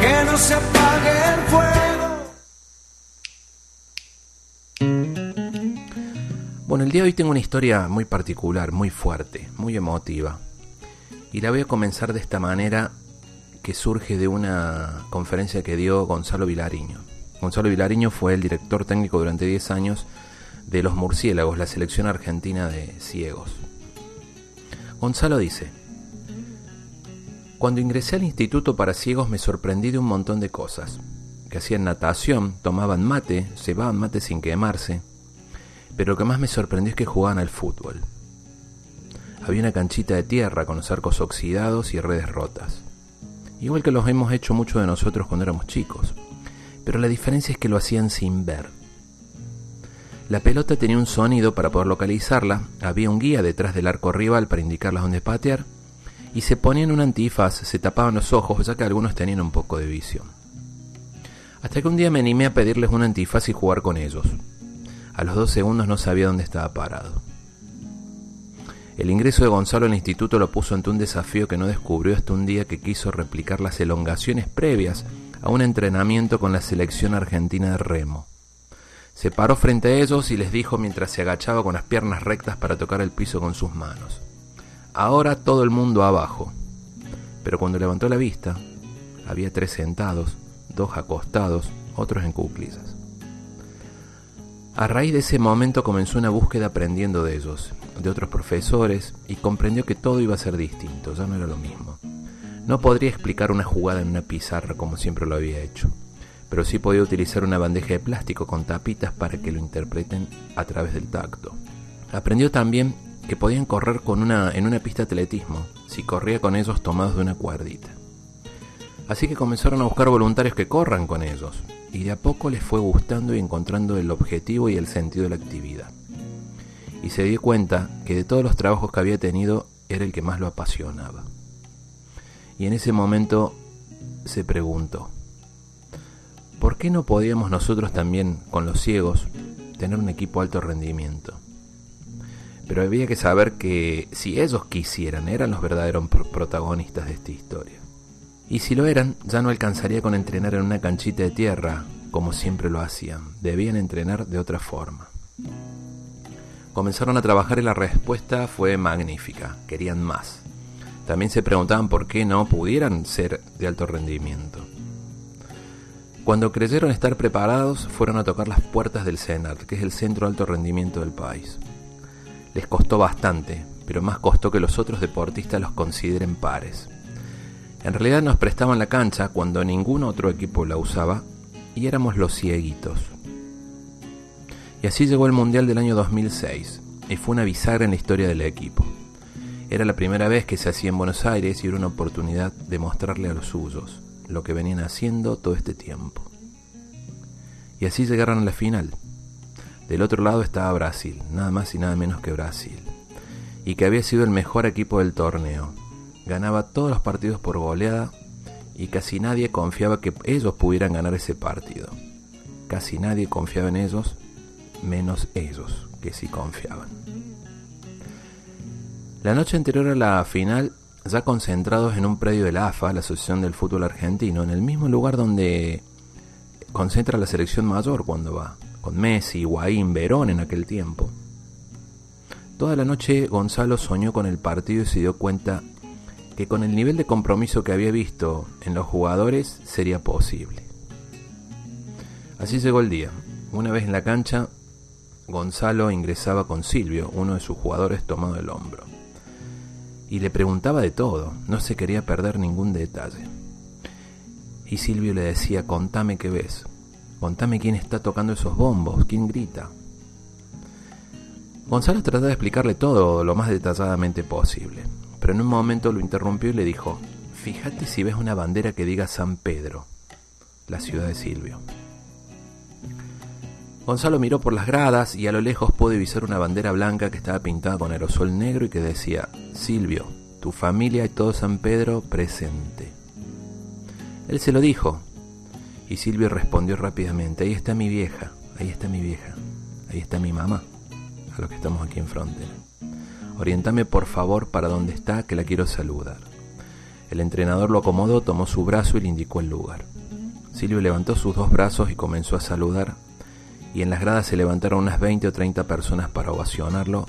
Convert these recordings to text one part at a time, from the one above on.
Que no se apague el fuego. Bueno, el día de hoy tengo una historia muy particular, muy fuerte, muy emotiva. Y la voy a comenzar de esta manera que surge de una conferencia que dio Gonzalo Vilariño. Gonzalo Vilariño fue el director técnico durante 10 años de los Murciélagos, la selección argentina de ciegos. Gonzalo dice, cuando ingresé al Instituto para Ciegos me sorprendí de un montón de cosas. Que hacían natación, tomaban mate, cebaban mate sin quemarse. Pero lo que más me sorprendió es que jugaban al fútbol. Había una canchita de tierra con los arcos oxidados y redes rotas. Igual que los hemos hecho muchos de nosotros cuando éramos chicos. Pero la diferencia es que lo hacían sin ver. La pelota tenía un sonido para poder localizarla, había un guía detrás del arco rival para indicarlas dónde patear, y se ponían un antifaz, se tapaban los ojos, ya que algunos tenían un poco de visión. Hasta que un día me animé a pedirles un antifaz y jugar con ellos. A los dos segundos no sabía dónde estaba parado. El ingreso de Gonzalo al instituto lo puso ante un desafío que no descubrió hasta un día que quiso replicar las elongaciones previas a un entrenamiento con la selección argentina de remo. Se paró frente a ellos y les dijo mientras se agachaba con las piernas rectas para tocar el piso con sus manos. Ahora todo el mundo abajo. Pero cuando levantó la vista, había tres sentados, dos acostados, otros en cuclillas. A raíz de ese momento comenzó una búsqueda aprendiendo de ellos, de otros profesores, y comprendió que todo iba a ser distinto, ya no era lo mismo. No podría explicar una jugada en una pizarra como siempre lo había hecho pero sí podía utilizar una bandeja de plástico con tapitas para que lo interpreten a través del tacto. Aprendió también que podían correr con una, en una pista de atletismo, si corría con ellos tomados de una cuerdita. Así que comenzaron a buscar voluntarios que corran con ellos, y de a poco les fue gustando y encontrando el objetivo y el sentido de la actividad. Y se dio cuenta que de todos los trabajos que había tenido era el que más lo apasionaba. Y en ese momento se preguntó, ¿por qué no podíamos nosotros también, con los ciegos, tener un equipo alto rendimiento? Pero había que saber que si ellos quisieran, eran los verdaderos protagonistas de esta historia. Y si lo eran, ya no alcanzaría con entrenar en una canchita de tierra, como siempre lo hacían. Debían entrenar de otra forma. Comenzaron a trabajar y la respuesta fue magnífica. Querían más. También se preguntaban por qué no pudieran ser de alto rendimiento. Cuando creyeron estar preparados, fueron a tocar las puertas del CENART, que es el centro de alto rendimiento del país. Les costó bastante, pero más costó que los otros deportistas los consideren pares. En realidad nos prestaban la cancha cuando ningún otro equipo la usaba y éramos los cieguitos. Y así llegó el Mundial del año 2006 y fue una bisagra en la historia del equipo. Era la primera vez que se hacía en Buenos Aires y era una oportunidad de mostrarle a los suyos lo que venían haciendo todo este tiempo. Y así llegaron a la final. Del otro lado estaba Brasil, nada más y nada menos que Brasil, y que había sido el mejor equipo del torneo. Ganaba todos los partidos por goleada y casi nadie confiaba que ellos pudieran ganar ese partido. Casi nadie confiaba en ellos, menos ellos, que sí confiaban. La noche anterior a la final ya concentrados en un predio de la AFA, la Asociación del Fútbol Argentino, en el mismo lugar donde concentra la selección mayor cuando va, con Messi, Higuaín, Verón en aquel tiempo. Toda la noche Gonzalo soñó con el partido y se dio cuenta que con el nivel de compromiso que había visto en los jugadores sería posible. Así llegó el día. Una vez en la cancha, Gonzalo ingresaba con Silvio, uno de sus jugadores tomado el hombro y le preguntaba de todo, no se quería perder ningún detalle. Y Silvio le decía, contame qué ves, contame quién está tocando esos bombos, quién grita. Gonzalo trataba de explicarle todo lo más detalladamente posible, pero en un momento lo interrumpió y le dijo, fíjate si ves una bandera que diga San Pedro, la ciudad de Silvio. Gonzalo miró por las gradas y a lo lejos pudo divisar una bandera blanca que estaba pintada con aerosol negro y que decía, Silvio, tu familia y todo San Pedro presente. Él se lo dijo, y Silvio respondió rápidamente, ahí está mi vieja, ahí está mi vieja, ahí está mi mamá, a los que estamos aquí en frontera. Orientame por favor para donde está, que la quiero saludar. El entrenador lo acomodó, tomó su brazo y le indicó el lugar. Silvio levantó sus dos brazos y comenzó a saludar, y en las gradas se levantaron unas 20 o 30 personas para ovacionarlo,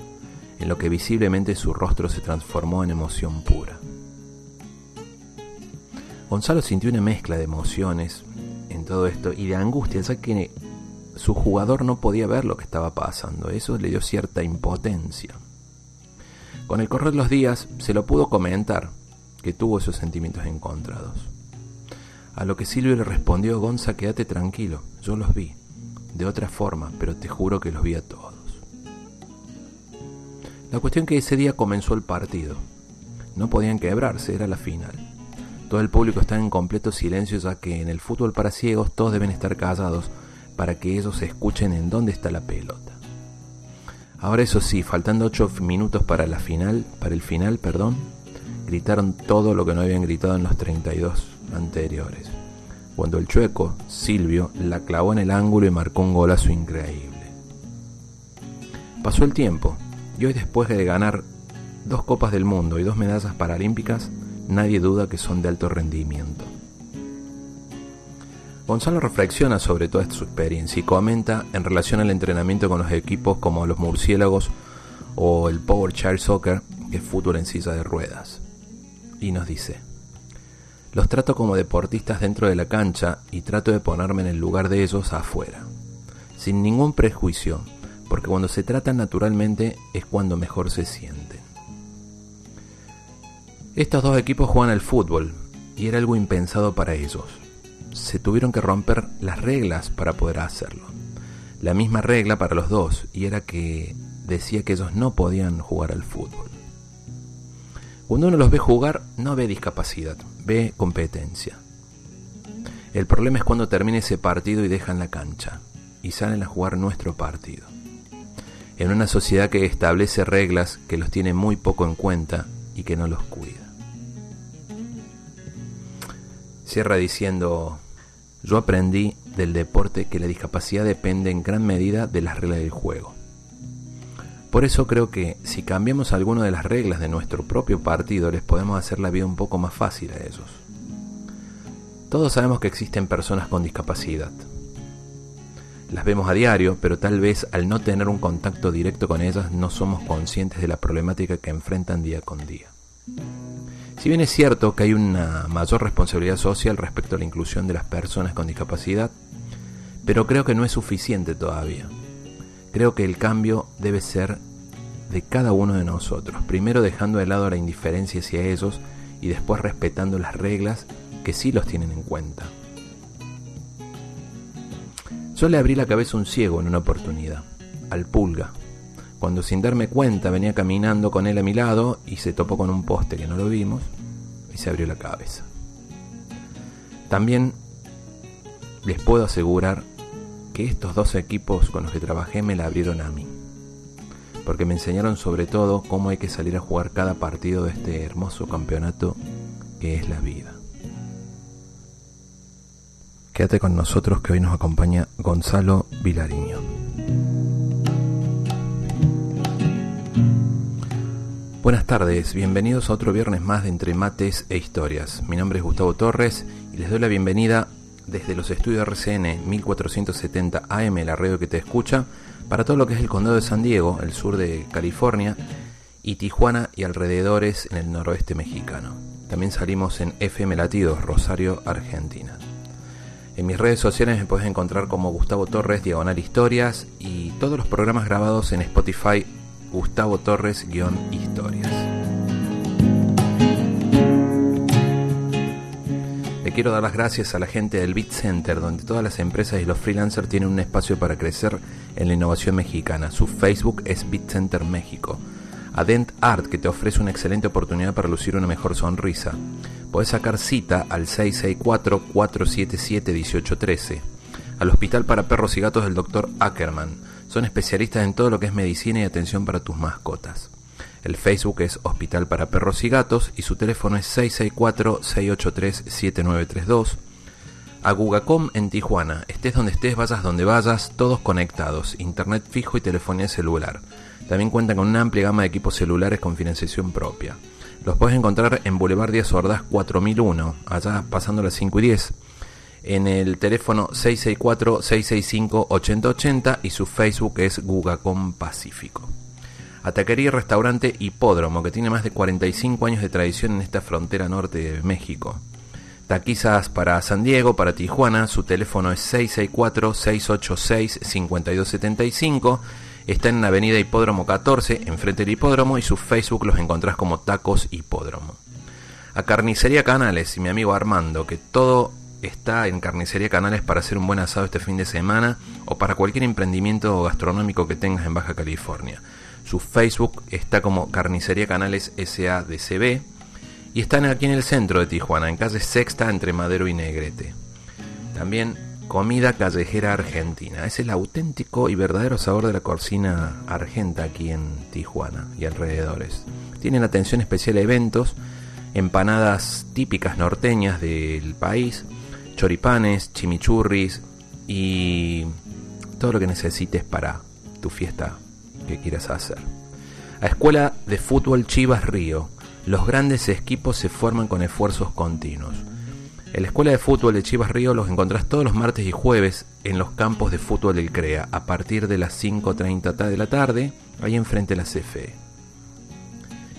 en lo que visiblemente su rostro se transformó en emoción pura. Gonzalo sintió una mezcla de emociones todo esto y de angustia, ya que su jugador no podía ver lo que estaba pasando. Eso le dio cierta impotencia. Con el correr de los días se lo pudo comentar, que tuvo esos sentimientos encontrados. A lo que Silvio le respondió, Gonza, quédate tranquilo, yo los vi de otra forma, pero te juro que los vi a todos. La cuestión que ese día comenzó el partido. No podían quebrarse, era la final. Todo el público está en completo silencio ya que en el fútbol para ciegos todos deben estar callados para que ellos escuchen en dónde está la pelota. Ahora eso sí, faltando 8 minutos para la final, para el final, perdón, gritaron todo lo que no habían gritado en los 32 anteriores cuando el chueco, Silvio, la clavó en el ángulo y marcó un golazo increíble. Pasó el tiempo, y hoy después de ganar dos Copas del Mundo y dos medallas paralímpicas, nadie duda que son de alto rendimiento. Gonzalo reflexiona sobre toda su experiencia y comenta en relación al entrenamiento con los equipos como los murciélagos o el Power Chair Soccer, que es fútbol en silla de ruedas. Y nos dice, los trato como deportistas dentro de la cancha y trato de ponerme en el lugar de ellos afuera, sin ningún prejuicio, porque cuando se tratan naturalmente es cuando mejor se sienten. Estos dos equipos juegan al fútbol y era algo impensado para ellos. Se tuvieron que romper las reglas para poder hacerlo. La misma regla para los dos y era que decía que ellos no podían jugar al fútbol. Cuando uno los ve jugar, no ve discapacidad, ve competencia. El problema es cuando termina ese partido y dejan la cancha y salen a jugar nuestro partido. En una sociedad que establece reglas que los tiene muy poco en cuenta y que no los cuida. Cierra diciendo, yo aprendí del deporte que la discapacidad depende en gran medida de las reglas del juego. Por eso creo que si cambiamos alguna de las reglas de nuestro propio partido les podemos hacer la vida un poco más fácil a ellos. Todos sabemos que existen personas con discapacidad. Las vemos a diario, pero tal vez al no tener un contacto directo con ellas no somos conscientes de la problemática que enfrentan día con día. Si bien es cierto que hay una mayor responsabilidad social respecto a la inclusión de las personas con discapacidad, pero creo que no es suficiente todavía. Creo que el cambio debe ser de cada uno de nosotros, primero dejando de lado la indiferencia hacia ellos y después respetando las reglas que sí los tienen en cuenta. Yo le abrí la cabeza a un ciego en una oportunidad, al pulga, cuando sin darme cuenta venía caminando con él a mi lado y se topó con un poste que no lo vimos y se abrió la cabeza. También les puedo asegurar que estos dos equipos con los que trabajé me la abrieron a mí, porque me enseñaron sobre todo cómo hay que salir a jugar cada partido de este hermoso campeonato que es la vida. Quédate con nosotros que hoy nos acompaña Gonzalo Vilariño. Buenas tardes, bienvenidos a otro viernes más de Entre Mates e Historias. Mi nombre es Gustavo Torres y les doy la bienvenida desde los estudios RCN 1470 AM, la radio que te escucha, para todo lo que es el condado de San Diego, el sur de California, y Tijuana y alrededores en el noroeste mexicano. También salimos en FM Latidos, Rosario, Argentina. En mis redes sociales me puedes encontrar como Gustavo Torres, Diagonal Historias, y todos los programas grabados en Spotify, Gustavo Torres-Historias. quiero dar las gracias a la gente del Bit Center, donde todas las empresas y los freelancers tienen un espacio para crecer en la innovación mexicana. Su Facebook es Bit Center México. a Art, que te ofrece una excelente oportunidad para lucir una mejor sonrisa. Podés sacar cita al 664-477-1813. Al Hospital para Perros y Gatos del Dr. Ackerman. Son especialistas en todo lo que es medicina y atención para tus mascotas. El Facebook es Hospital para Perros y Gatos y su teléfono es 664-683-7932. A Gugacom en Tijuana. Estés donde estés, vayas donde vayas, todos conectados. Internet fijo y telefonía celular. También cuentan con una amplia gama de equipos celulares con financiación propia. Los puedes encontrar en Boulevard Díaz Ordaz 4001, allá pasando las 5 y 10. En el teléfono 664-665-8080 y su Facebook es Gugacom Pacífico. Ataquería y restaurante Hipódromo, que tiene más de 45 años de tradición en esta frontera norte de México. Taquizas para San Diego, para Tijuana, su teléfono es 664-686-5275. Está en la avenida Hipódromo 14, enfrente del hipódromo, y su Facebook los encontrás como Tacos Hipódromo. A Carnicería Canales y mi amigo Armando, que todo está en Carnicería Canales para hacer un buen asado este fin de semana o para cualquier emprendimiento gastronómico que tengas en Baja California. Su Facebook está como Carnicería Canales SADCB y están aquí en el centro de Tijuana, en calle Sexta entre Madero y Negrete. También comida callejera argentina. Es el auténtico y verdadero sabor de la cocina argenta aquí en Tijuana y alrededores. Tienen atención especial a eventos, empanadas típicas norteñas del país, choripanes, chimichurris y todo lo que necesites para tu fiesta que quieras hacer. A Escuela de Fútbol Chivas Río. Los grandes equipos se forman con esfuerzos continuos. En la Escuela de Fútbol de Chivas Río los encontrás todos los martes y jueves en los campos de fútbol del CREA a partir de las 5.30 de la tarde, ahí enfrente de la CFE.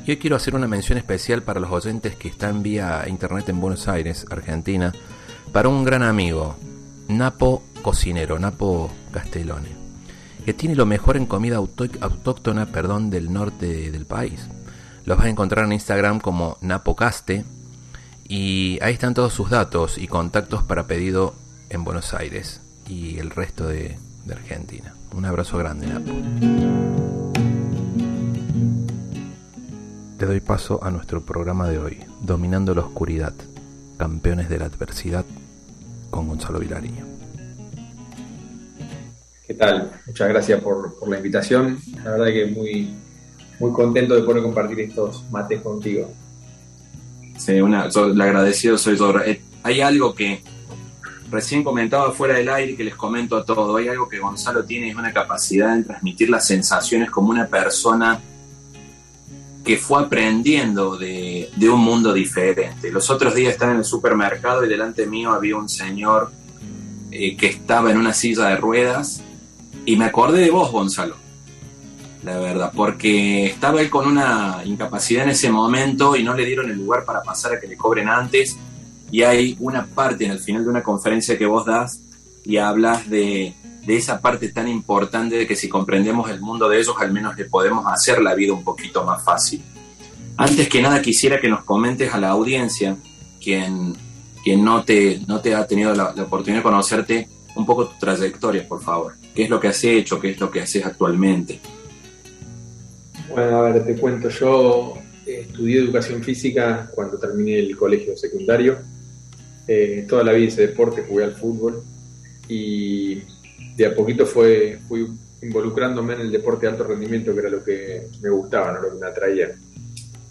Y hoy quiero hacer una mención especial para los oyentes que están vía internet en Buenos Aires, Argentina, para un gran amigo, Napo Cocinero, Napo Castellone que tiene lo mejor en comida autóctona perdón, del norte del país. Los vas a encontrar en Instagram como Napocaste y ahí están todos sus datos y contactos para pedido en Buenos Aires y el resto de, de Argentina. Un abrazo grande, Napo. Te doy paso a nuestro programa de hoy, Dominando la Oscuridad, Campeones de la Adversidad, con Gonzalo Vilariño. ¿Qué tal? Muchas gracias por, la invitación. La verdad que muy, muy contento de poder compartir estos mates contigo. Sí, una, el agradecido soy yo. Eh, hay algo que recién comentaba fuera del aire que les comento a todo. Hay algo que Gonzalo tiene, es una capacidad de transmitir las sensaciones como una persona que fue aprendiendo de, de un mundo diferente. Los otros días estaba en el supermercado y delante mío había un señor eh, que estaba en una silla de ruedas y me acordé de vos, Gonzalo, la verdad, porque estaba él con una incapacidad en ese momento y no le dieron el lugar para pasar a que le cobren antes. Y hay una parte en el final de una conferencia que vos das y hablas de, de esa parte tan importante de que si comprendemos el mundo de ellos, al menos le podemos hacer la vida un poquito más fácil. Antes que nada quisiera que nos comentes a la audiencia, quien, quien no, te, no te ha tenido la, oportunidad de conocerte, un poco tu trayectoria, por favor qué es lo que has hecho, qué es lo que haces actualmente. Bueno, a ver, te cuento, yo estudié educación física cuando terminé el colegio secundario. Eh, toda la vida hice deporte, jugué al fútbol y de a poquito fue, fui involucrándome en el deporte de alto rendimiento, que era lo que me gustaba, ¿no? lo que me atraía.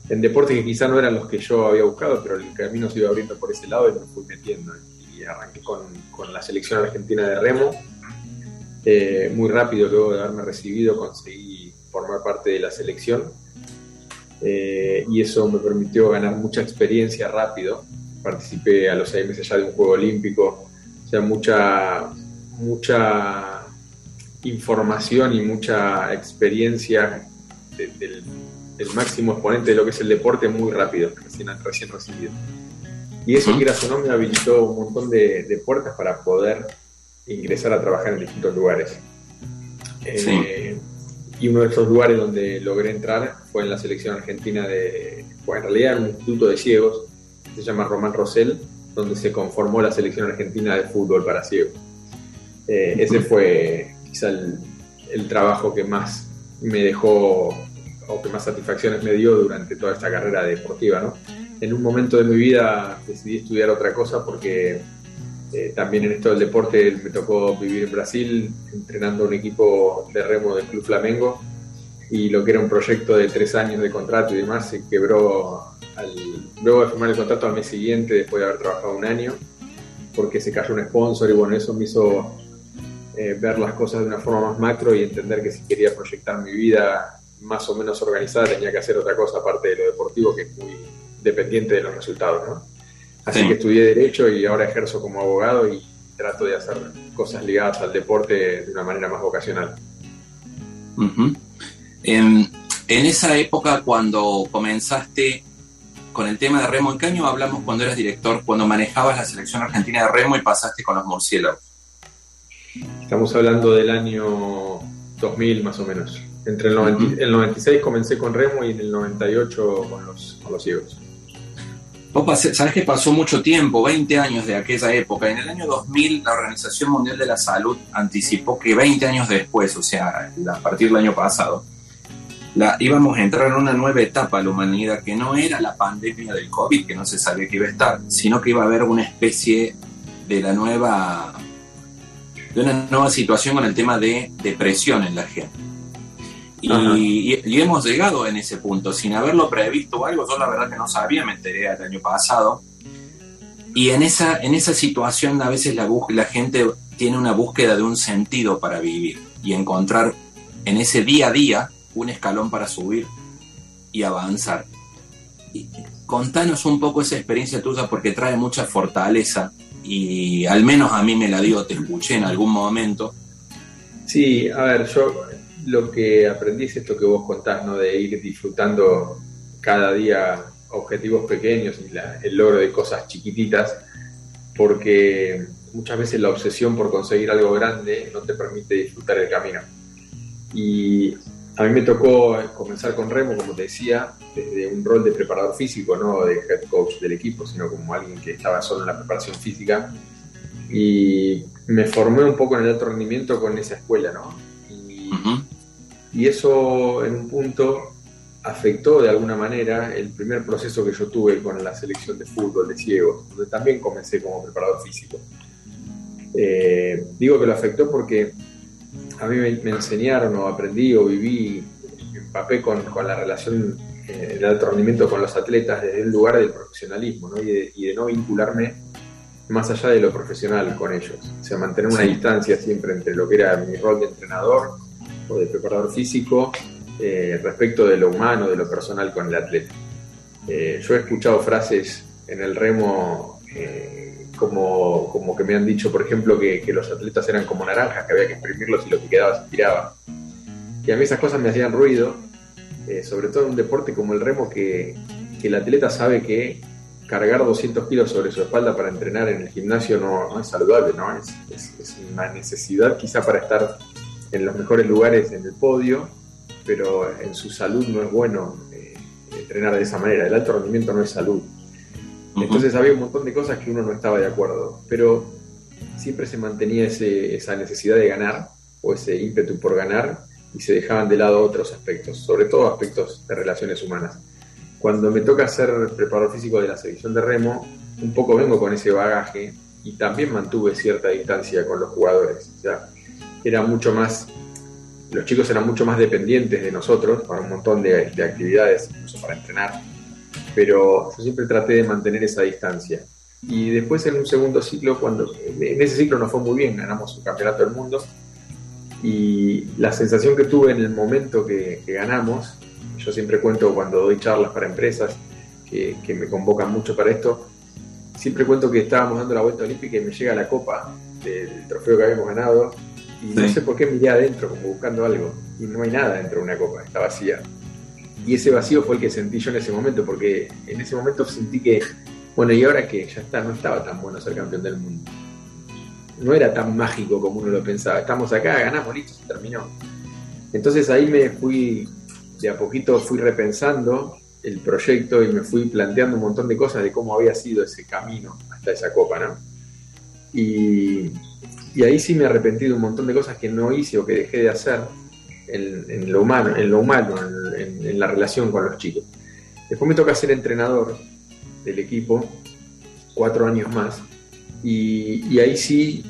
En deportes que quizá no eran los que yo había buscado, pero el camino se iba abriendo por ese lado y me fui metiendo. Y arranqué con, con la selección argentina de remo, eh, muy rápido, luego de haberme recibido, conseguí formar parte de la selección eh, y eso me permitió ganar mucha experiencia rápido. Participé a los seis meses ya de un Juego Olímpico, o sea, mucha, mucha información y mucha experiencia del, máximo exponente de lo que es el deporte muy rápido, recién, recién recibido. Y eso, que su nombre, me habilitó un montón de, de puertas para poder ingresar a trabajar en distintos lugares. Eh, y uno de esos lugares donde logré entrar fue en la selección argentina de, bueno, en realidad en un instituto de ciegos, se llama Román Rosell, donde se conformó la selección argentina de fútbol para ciegos. Eh, ese fue quizá el, trabajo que más me dejó o que más satisfacciones me dio durante toda esta carrera deportiva. ¿no? En un momento de mi vida decidí estudiar otra cosa porque eh, también en esto del deporte me tocó vivir en Brasil entrenando un equipo de remo del Club Flamengo y lo que era un proyecto de tres años de contrato y demás se quebró al, luego de firmar el contrato al mes siguiente después de haber trabajado un año porque se cayó un sponsor y bueno, eso me hizo eh, ver las cosas de una forma más macro y entender que si quería proyectar mi vida más o menos organizada tenía que hacer otra cosa aparte de lo deportivo que es muy dependiente de los resultados, ¿no? Así que estudié Derecho y ahora ejerzo como abogado y trato de hacer cosas ligadas al deporte de una manera más vocacional. en, en, esa época, cuando comenzaste con el tema de remo, ¿en qué año hablamos cuando eras director, cuando manejabas la selección argentina de remo y pasaste con los murciélagos? Estamos hablando del año 2000 más o menos. Entre el, 96 comencé con remo y en el 98 con los, con los ciegos. Sabes que pasó mucho tiempo, 20 años de aquella época. En el año 2000 la Organización Mundial de la Salud anticipó que 20 años después, o sea, a partir del año pasado, la, íbamos a entrar en una nueva etapa a la humanidad que no era la pandemia del COVID, que no se sabía que iba a estar, sino que iba a haber una especie de la nueva de una nueva situación con el tema de depresión en la gente. Y, hemos llegado en ese punto, sin haberlo previsto o algo, yo la verdad que no sabía, me enteré el año pasado. Y en esa, en esa situación a veces la, la gente tiene una búsqueda de un sentido para vivir y encontrar en ese día a día un escalón para subir y avanzar. Y contanos un poco esa experiencia tuya porque trae mucha fortaleza y al menos a mí me la dio, te escuché en algún momento. Sí, a ver, yo lo que aprendí es esto que vos contás, ¿no? De ir disfrutando cada día objetivos pequeños y el logro de cosas chiquititas, porque muchas veces la obsesión por conseguir algo grande no te permite disfrutar el camino. Y a mí me tocó comenzar con Remo, como te decía, desde un rol de preparador físico, no de head coach del equipo, sino como alguien que estaba solo en la preparación física. Y me formé un poco en el alto rendimiento con esa escuela, ¿no? Y eso en un punto afectó de alguna manera el primer proceso que yo tuve con la selección de fútbol de ciegos, donde también comencé como preparador físico. Eh, digo que lo afectó porque a mí me, enseñaron o aprendí o viví, me empapé con, con la relación eh, del alto rendimiento con los atletas desde el lugar del profesionalismo ¿no? Y, de, no vincularme más allá de lo profesional con ellos. O sea, mantener una distancia siempre entre lo que era mi rol de entrenador o de preparador físico eh, respecto de lo humano, de lo personal con el atleta. Eh, yo he escuchado frases en el remo eh, como, como, que me han dicho, por ejemplo, que, que, los atletas eran como naranjas, que había que exprimirlos y lo que quedaba se tiraba. Y a mí esas cosas me hacían ruido, sobre todo en un deporte como el remo, que, que, el atleta sabe que cargar 200 kilos sobre su espalda para entrenar en el gimnasio no, es saludable, ¿no? Es, es, es una necesidad quizá para estar en los mejores lugares en el podio, pero en su salud no es bueno eh, entrenar de esa manera. El alto rendimiento no es salud. Entonces había un montón de cosas que uno no estaba de acuerdo, pero siempre se mantenía ese, esa necesidad de ganar o ese ímpetu por ganar y se dejaban de lado otros aspectos, sobre todo aspectos de relaciones humanas. Cuando me toca ser preparador físico de la selección de remo, un poco vengo con ese bagaje y también mantuve cierta distancia con los jugadores. O sea, era mucho más, los chicos eran mucho más dependientes de nosotros para un montón de, actividades, incluso para entrenar, pero yo siempre traté de mantener esa distancia. Y después en un segundo ciclo, cuando en ese ciclo nos fue muy bien, ganamos un campeonato del mundo, y la sensación que tuve en el momento que, ganamos, yo siempre cuento cuando doy charlas para empresas que, que, me convocan mucho para esto, siempre cuento que estábamos dando la vuelta olímpica y me llega la copa del trofeo que habíamos ganado y no sé por qué miré adentro, como buscando algo, y no hay nada dentro de una copa, está vacía. Y ese vacío fue el que sentí yo en ese momento, porque en ese momento sentí que, bueno, y ahora que ya está, no estaba tan bueno ser campeón del mundo. No era tan mágico como uno lo pensaba. Estamos acá, ganamos, listo, se terminó. Entonces ahí me fui, de a poquito fui repensando el proyecto y me fui planteando un montón de cosas de cómo había sido ese camino hasta esa copa, ¿no? Y, y ahí sí me arrepentí de un montón de cosas que no hice o que dejé de hacer en, lo humano, en lo humano, en, en la relación con los chicos. Después me toca ser entrenador del equipo, cuatro años más, y, ahí sí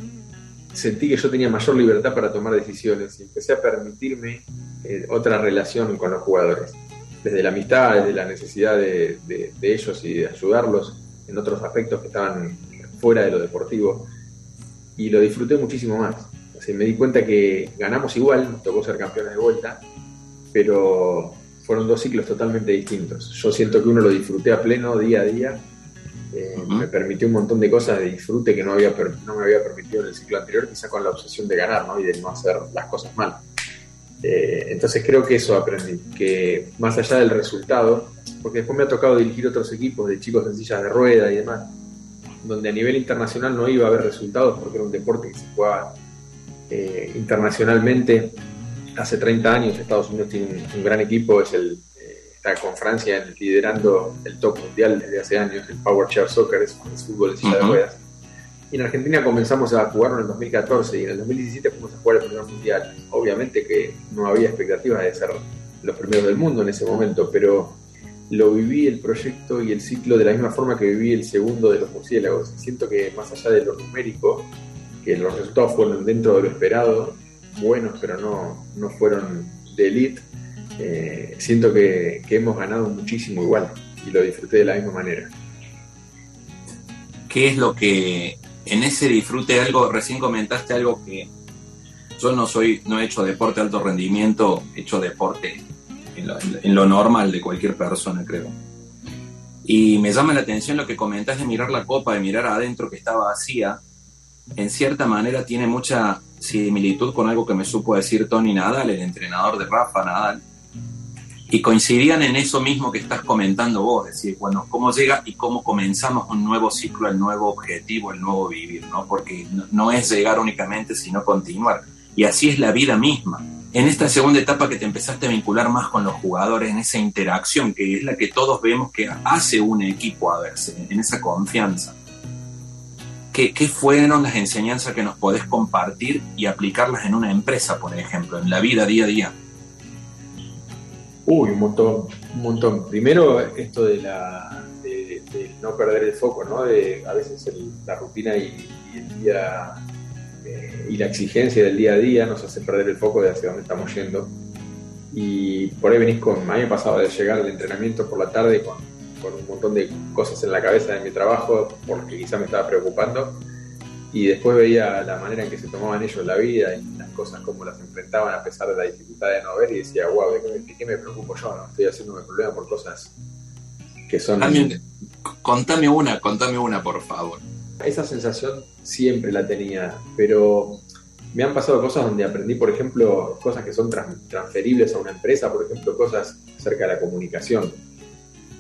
sentí que yo tenía mayor libertad para tomar decisiones y empecé a permitirme eh, otra relación con los jugadores, desde la amistad, desde la necesidad de, ellos y de ayudarlos en otros aspectos que estaban fuera de lo deportivo, y lo disfruté muchísimo más. Me di cuenta que ganamos igual, nos tocó ser campeones de vuelta, pero fueron dos ciclos totalmente distintos. Yo siento que uno lo disfruté a pleno día a día eh, me permitió un montón de cosas de disfrute que no, había, no me había permitido en el ciclo anterior, quizá con la obsesión de ganar ¿no? y de no hacer las cosas mal. Eh, entonces creo que eso aprendí, que más allá del resultado, porque después me ha tocado dirigir otros equipos de chicos en sillas de rueda y demás, donde a nivel internacional no iba a haber resultados porque era un deporte que se jugaba eh, internacionalmente. Hace 30 años Estados Unidos tiene un gran equipo, es el está con Francia liderando el top mundial desde hace años, el Power Chair Soccer, es, fútbol de silla de ruedas. Y en Argentina comenzamos a jugarlo en el 2014 y en el 2017 fuimos a jugar el primer mundial. Obviamente que no había expectativas de ser los primeros del mundo en ese momento, pero lo viví el proyecto y el ciclo de la misma forma que viví el segundo de los murciélagos. Siento que más allá de lo numérico, que los resultados fueron dentro de lo esperado, buenos, pero no, no fueron de elite, eh, siento que, hemos ganado muchísimo igual y lo disfruté de la misma manera. ¿Qué es lo que en ese disfrute algo, recién comentaste algo que yo no soy, no he hecho deporte de alto rendimiento, he hecho deporte en lo, en lo normal de cualquier persona, creo. Y me llama la atención lo que comentas de mirar la copa, de mirar adentro que está vacía. En cierta manera tiene mucha similitud con algo que me supo decir Tony Nadal, el entrenador de Rafa Nadal, y coincidían en eso mismo que estás comentando vos, es decir, bueno, cómo llega y cómo comenzamos un nuevo ciclo, el nuevo objetivo, el nuevo vivir, ¿no? Porque no, es llegar únicamente, sino continuar. Y así es la vida misma. En esta segunda etapa que te empezaste a vincular más con los jugadores, en esa interacción que es la que todos vemos que hace un equipo a verse, en esa confianza. ¿Qué, ¿Qué fueron las enseñanzas que nos podés compartir y aplicarlas en una empresa, por ejemplo, en la vida día a día? Uy, un montón, un montón. Primero, esto de, la, no perder el foco, ¿no? De, a veces la rutina y, el día eh, y la exigencia del día a día nos hace perder el foco de hacia dónde estamos yendo. Y por ahí venís con, a mí me pasaba de llegar al entrenamiento por la tarde con, con un montón de cosas en la cabeza de mi trabajo, porque quizá me estaba preocupando y después veía la manera en que se tomaban ellos la vida y las cosas como las enfrentaban a pesar de la dificultad de no ver y decía, wow, ¿de qué, me preocupo yo? no Estoy haciéndome problema por cosas que son... contame una, contame una, por favor. Esa sensación siempre la tenía, pero me han pasado cosas donde aprendí, por ejemplo, cosas que son transferibles a una empresa, por ejemplo, cosas acerca de la comunicación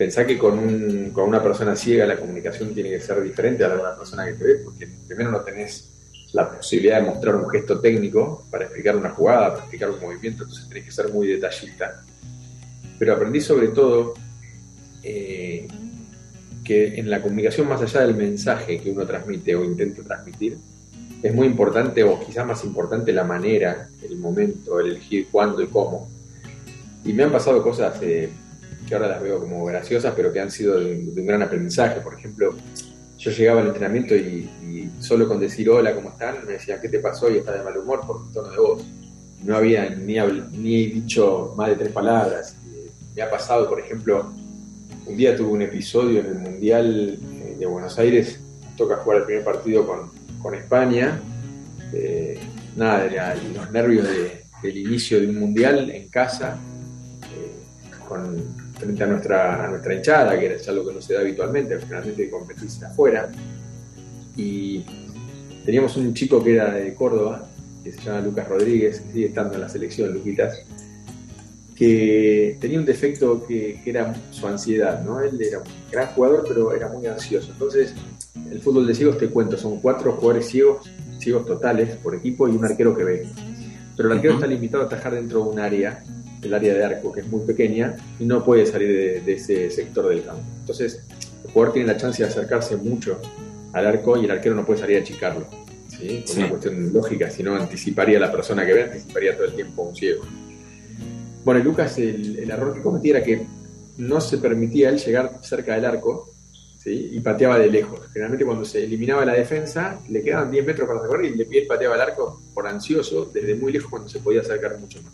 pensá que con, un, con una persona ciega la comunicación tiene que ser diferente a la de una persona que te ve, porque primero no tenés la posibilidad de mostrar un gesto técnico para explicar una jugada, para explicar un movimiento, entonces tenés que ser muy detallista. Pero aprendí sobre todo eh, que en la comunicación, más allá del mensaje que uno transmite o intenta transmitir, es muy importante, o quizás más importante, la manera, el momento, el elegir cuándo y cómo. Y me han pasado cosas eh, que ahora las veo como graciosas, pero que han sido de, un gran aprendizaje. Por ejemplo, yo llegaba al entrenamiento y, solo con decir hola, ¿cómo están? Me decían, ¿qué te pasó? Y estás de mal humor por tu tono de voz. No había ni, ni dicho más de tres palabras. Me ha pasado, por ejemplo, un día tuve un episodio en el Mundial eh, de Buenos Aires, toca jugar el primer partido con, con España. Eh, nada, los nervios del inicio de un Mundial en casa, eh, con, frente a nuestra, nuestra hinchada, que es algo que no se da habitualmente, generalmente competís afuera. Y teníamos un chico que era de Córdoba, que se llama Lucas Rodríguez, que sigue estando en la selección, Luquitas, que tenía un defecto que, era su ansiedad, ¿no? Él era un gran jugador, pero era muy ansioso. Entonces, el fútbol de ciegos, te cuento, son cuatro jugadores ciegos, ciegos totales por equipo y un arquero que ve. Pero el arquero está limitado a atajar dentro de un área el área de arco, que es muy pequeña, y no puede salir de, ese sector del campo. Entonces, el jugador tiene la chance de acercarse mucho al arco y el arquero no puede salir a achicarlo. ¿sí? una cuestión lógica, si no anticiparía a la persona que ve, anticiparía todo el tiempo a un ciego. Bueno, y Lucas, el, el error que cometía era que no se permitía él llegar cerca del arco ¿sí? y pateaba de lejos. Generalmente cuando se eliminaba la defensa, le quedaban 10 metros para recorrer y le pie pateaba el arco por ansioso, desde muy lejos cuando se podía acercar mucho más.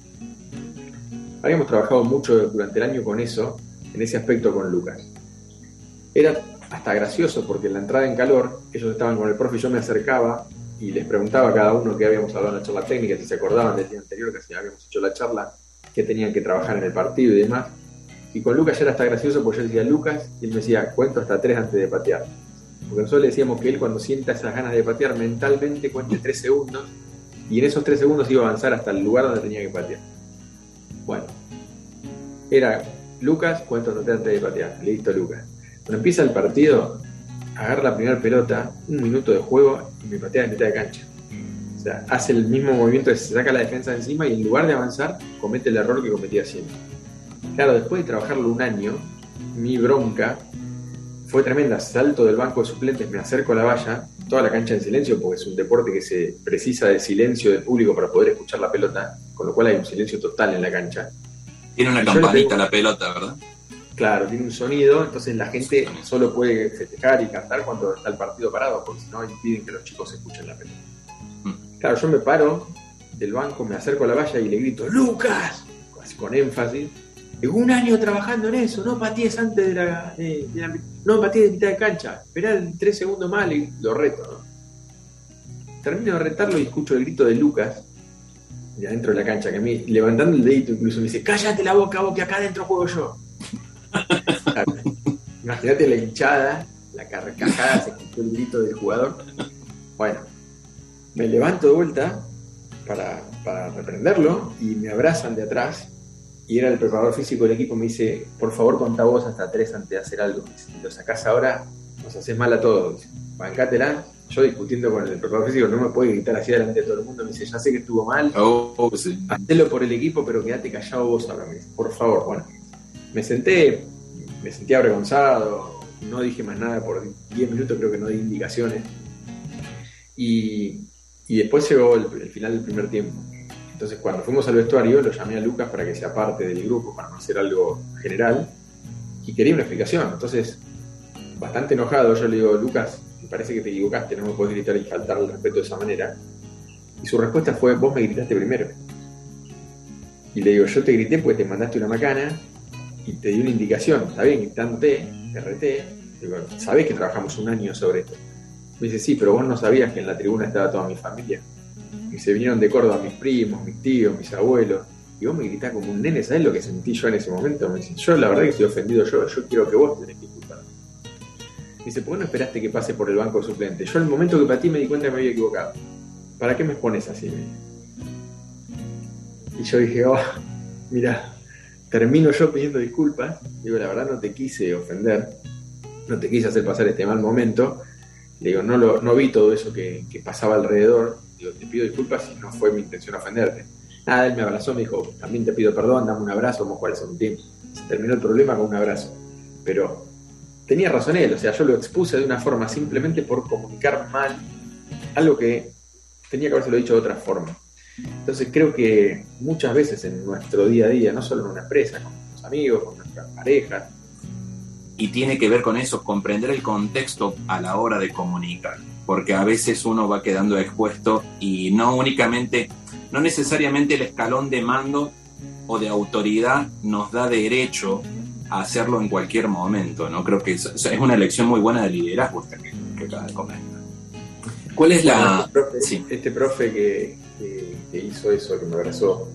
Habíamos trabajado mucho durante el año con eso, en ese aspecto con Lucas. Era hasta gracioso porque en la entrada en calor, ellos estaban con el profe y yo me acercaba y les preguntaba a cada uno que habíamos hablado en la charla técnica, si se acordaban del día anterior que habíamos hecho la charla, que tenían que trabajar en el partido y demás. Y con Lucas ya era hasta gracioso porque yo decía Lucas y él me decía, cuento hasta tres antes de patear. Porque nosotros le decíamos que él cuando sienta esas ganas de patear mentalmente cuente tres segundos y en esos tres segundos iba a avanzar hasta el lugar donde tenía que patear. Bueno, era Lucas, tres antes de patear. Listo, Lucas. Cuando empieza el partido, agarra la primera pelota, un minuto de juego y me patea de mitad de cancha. O sea, hace el mismo movimiento, se saca la defensa de encima y en lugar de avanzar, comete el error que cometía siempre. Claro, después de trabajarlo un año, mi bronca fue tremenda. Salto del banco de suplentes, me acerco a la valla, toda la cancha en silencio, porque es un deporte que se precisa de silencio del público para poder escuchar la pelota, con lo cual hay un silencio total en la cancha. Tiene una campanita la pelota, ¿verdad? Claro, tiene un sonido, entonces la gente solo puede festejar y cantar cuando está el partido parado, porque si no impiden que los chicos escuchen la pelota. Mm. Claro, yo me paro del banco, me acerco a la valla y le grito, ¡Lucas! Con énfasis. Digo, un año trabajando en eso, no patees antes de la, de- de la- no patees de mitad de cancha, esperá tres segundos más y lo reto, ¿no? Termino de retarlo y escucho el grito de Lucas de adentro de la cancha, que a mí, levantando el dedito incluso, me dice, cállate la boca vos que acá adentro juego yo. Imagínate la hinchada, la carcajada, se escuchó el grito del jugador. Bueno, me levanto de vuelta para, para reprenderlo y me abrazan de atrás. Y era el preparador físico del equipo, me dice, por favor contá vos hasta tres antes de hacer algo. Si lo sacás ahora, nos haces mal a todos. Bancátela. Yo discutiendo con el preparador físico, no me puede gritar así delante de todo el mundo. Me dice, ya sé que estuvo mal, Oh, sí. hacelo por el equipo, pero quédate callado vos ahora, me dice, por favor. Bueno, me senté, me sentí avergonzado, no dije más nada por 10 minutos, creo que no di indicaciones. Y, y después llegó el, el final del primer tiempo. Entonces, cuando fuimos al vestuario, lo llamé a Lucas para que sea parte del grupo, para no hacer algo general, y quería una explicación. Entonces, bastante enojado, yo le digo, Lucas, parece que te equivocaste, no me puedes gritar y faltar el respeto de esa manera. Y su respuesta fue, vos me gritaste primero. Y le digo, yo te grité porque te mandaste una macana y te di una indicación, está bien, gritándote, te reté. Digo, sabés que trabajamos un año sobre esto. Me dice, sí, pero vos no sabías que en la tribuna estaba toda mi familia. Y se vinieron de Córdoba mis primos, mis tíos, mis abuelos. Y vos me gritás como un nene, ¿sabés lo que sentí yo en ese momento? Me dice, yo la verdad que estoy ofendido yo, yo quiero que vos tenés dice, ¿por qué no esperaste que pase por el banco suplente? Yo el momento que patí me di cuenta que me había equivocado. ¿Para qué me expones así? Y yo dije, oh, mira, termino yo pidiendo disculpas. Digo, la verdad no te quise ofender, no te quise hacer pasar este mal momento. Le digo, no, lo, no vi todo eso que, pasaba alrededor. Digo, te pido disculpas y no fue mi intención ofenderte. Nada, él me abrazó, me dijo, también te pido perdón, dame un abrazo, vamos a jugar al segundo tiempo. Se terminó el problema con un abrazo. Pero tenía razón él, o sea, yo lo expuse de una forma simplemente por comunicar mal algo que tenía que habérselo dicho de otra forma. Entonces creo que muchas veces en nuestro día a día, no solo en una empresa, con nuestros amigos, con nuestras parejas, y tiene que ver con eso, comprender el contexto a la hora de comunicar, porque a veces uno va quedando expuesto y no únicamente, no necesariamente el escalón de mando o de autoridad nos da derecho a hacerlo en cualquier momento, ¿no? Creo que es, es una lección muy buena de liderazgo que, que acaba de comentar. ¿Cuál es la...? Este profe, sí. este profe que, que- que hizo eso, que me abrazó,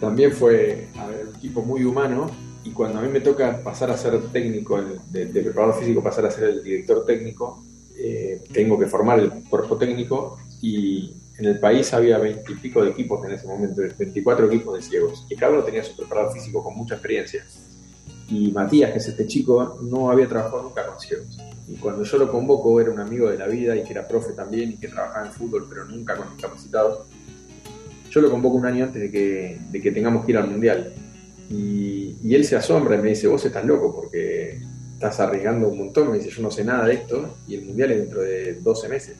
también fue a ver, un tipo muy humano y cuando a mí me toca pasar a ser técnico, de preparador físico, pasar a ser el director técnico, eh, tengo que formar el cuerpo técnico y en el país había veintipico de equipos en ese momento, 24 equipos de ciegos y cada uno tenía su preparador físico con mucha experiencia. Y Matías, que es este chico, no había trabajado nunca con ciegos. Y cuando yo lo convoco, era un amigo de la vida y que era profe también y que trabajaba en fútbol, pero nunca con discapacitados. Yo lo convoco un año antes de que, de que tengamos que ir al mundial. Y, y él se asombra y me dice: Vos estás loco porque estás arriesgando un montón. Me dice: Yo no sé nada de esto y el mundial es dentro de 12 meses.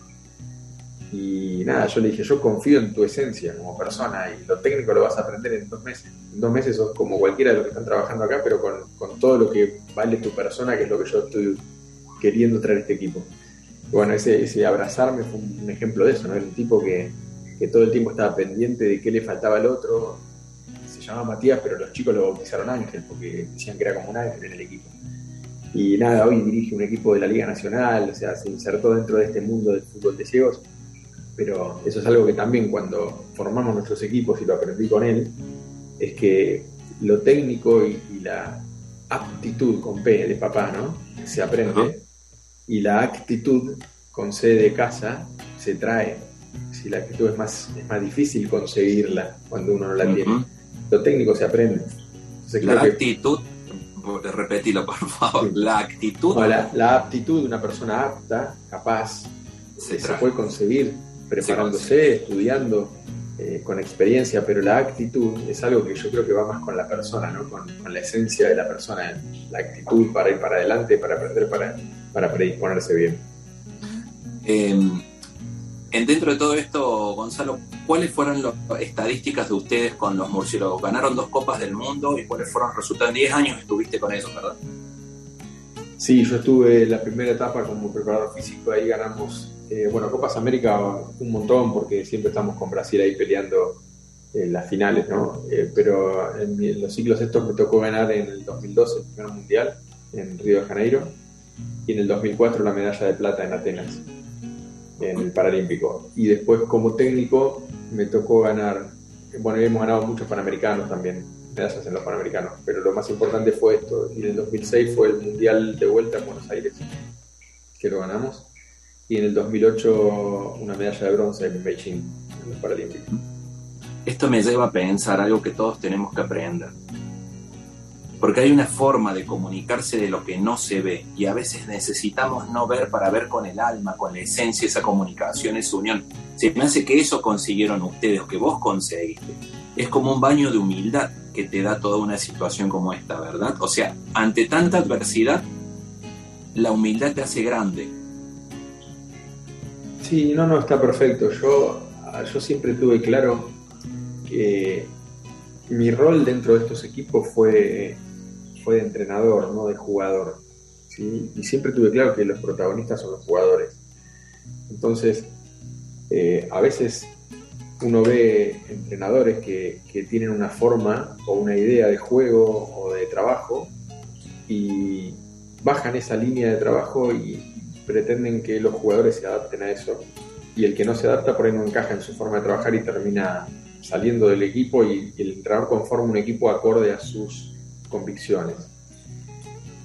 Y nada, yo le dije, yo confío en tu esencia como persona y lo técnico lo vas a aprender en dos meses. En dos meses sos como cualquiera de los que están trabajando acá, pero con, con todo lo que vale tu persona, que es lo que yo estoy queriendo traer a este equipo. Bueno, ese, ese abrazarme fue un, ejemplo de eso, ¿no? Un tipo que, que todo el tiempo estaba pendiente de qué le faltaba al otro. Se llamaba Matías, pero los chicos lo bautizaron Ángel, porque decían que era como un ángel en el equipo. Y nada, hoy dirige un equipo de la Liga Nacional, o sea, se insertó dentro de este mundo del fútbol de ciegos pero eso es algo que también cuando formamos nuestros equipos, y lo aprendí con él, es que lo técnico y, y la aptitud con P de papá, ¿no? Se aprende, y la actitud con C de casa se trae. Si la actitud es más, es más difícil conseguirla cuando uno no la tiene. Ujú. Lo técnico se aprende. Entonces, La que- actitud, repetilo por favor, Sí. la actitud no, la, la aptitud de una persona apta, capaz, se se puede conseguir preparándose, estudiando, eh, con experiencia, pero la actitud es algo que yo creo que va más con la persona, ¿no? con, con la esencia de la persona, la actitud para ir para adelante, para aprender, para, para predisponerse bien. Eh, en dentro de todo esto, Gonzalo, ¿cuáles fueron las estadísticas de ustedes con los murciélagos? Ganaron dos copas del mundo y cuáles fueron los resultados. En 10 años estuviste con ellos, ¿verdad? Sí, yo estuve la primera etapa como preparador físico, ahí ganamos, eh, bueno, Copas América un montón, porque siempre estamos con Brasil ahí peleando en las finales, ¿no? Eh, pero en los ciclos estos me tocó ganar en el 2012 el primer mundial en Río de Janeiro y en el 2004 la medalla de plata en Atenas, en el Paralímpico. Y después como técnico me tocó ganar, bueno, hemos ganado muchos Panamericanos también, medallas en los Panamericanos, pero lo más importante fue esto. Y en el 2006 fue el Mundial de vuelta en Buenos Aires, que lo ganamos. Y en el 2008 una medalla de bronce en Beijing, en los Paralímpicos. Esto me lleva a pensar algo que todos tenemos que aprender. Porque hay una forma de comunicarse de lo que no se ve y a veces necesitamos no ver para ver con el alma, con la esencia, esa comunicación, esa unión. Se me hace que eso consiguieron ustedes, que vos conseguiste. Es como un baño de humildad que te da toda una situación como esta, ¿verdad? O sea, ante tanta adversidad, la humildad te hace grande. Sí, no, no, está perfecto. Yo, yo siempre tuve claro que mi rol dentro de estos equipos fue, fue de entrenador, no de jugador. ¿sí? Y siempre tuve claro que los protagonistas son los jugadores. Entonces, eh, a veces uno ve entrenadores que, que tienen una forma o una idea de juego o de trabajo y bajan esa línea de trabajo y pretenden que los jugadores se adapten a eso. Y el que no se adapta por ahí no encaja en su forma de trabajar y termina saliendo del equipo y, y el entrenador conforma un equipo acorde a sus convicciones.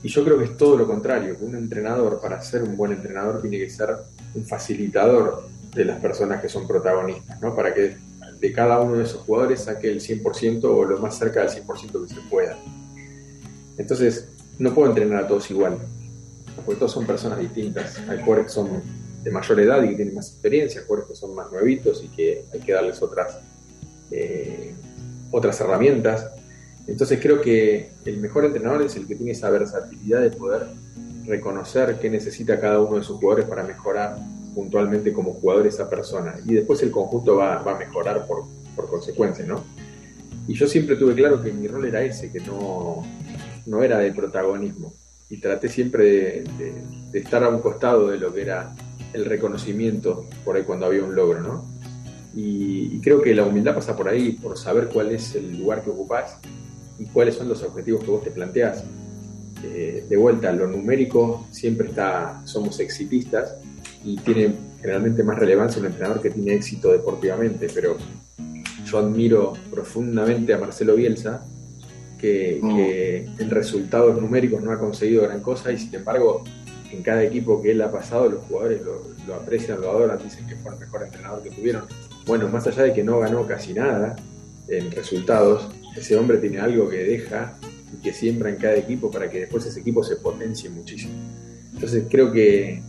Y yo creo que es todo lo contrario, que un entrenador para ser un buen entrenador tiene que ser un facilitador de las personas que son protagonistas, ¿no? Para que de cada uno de esos jugadores saque el 100% o lo más cerca del 100% que se pueda. Entonces, no puedo entrenar a todos igual, porque todos son personas distintas. Hay jugadores que son de mayor edad y que tienen más experiencia, jugadores que son más nuevitos y que hay que darles otras, eh, otras herramientas. Entonces creo que el mejor entrenador es el que tiene esa versatilidad de poder reconocer qué necesita cada uno de sus jugadores para mejorar puntualmente como jugador esa persona. Y después el conjunto va, va a mejorar por, por consecuencia, ¿no? Y yo siempre tuve claro que mi rol era ese, que no, no era de protagonismo. Y traté siempre de, de, de estar a un costado de lo que era el reconocimiento por ahí cuando había un logro, ¿no? Y, y, creo que la humildad pasa por ahí, por saber cuál es el lugar que ocupás y cuáles son los objetivos que vos te planteás. Eh, de vuelta, lo numérico siempre está, somos exitistas y tiene generalmente más relevancia un entrenador que tiene éxito deportivamente, pero yo admiro profundamente a Marcelo Bielsa, que, mm. que en resultados numéricos no ha conseguido gran cosa y sin embargo en cada equipo que él ha pasado los jugadores lo, lo aprecian, lo adoran, dicen que fue el mejor entrenador que tuvieron. Bueno, más allá de que no ganó casi nada en resultados, ese hombre tiene algo que deja y que siembra en cada equipo para que después ese equipo se potencie muchísimo. Entonces creo que,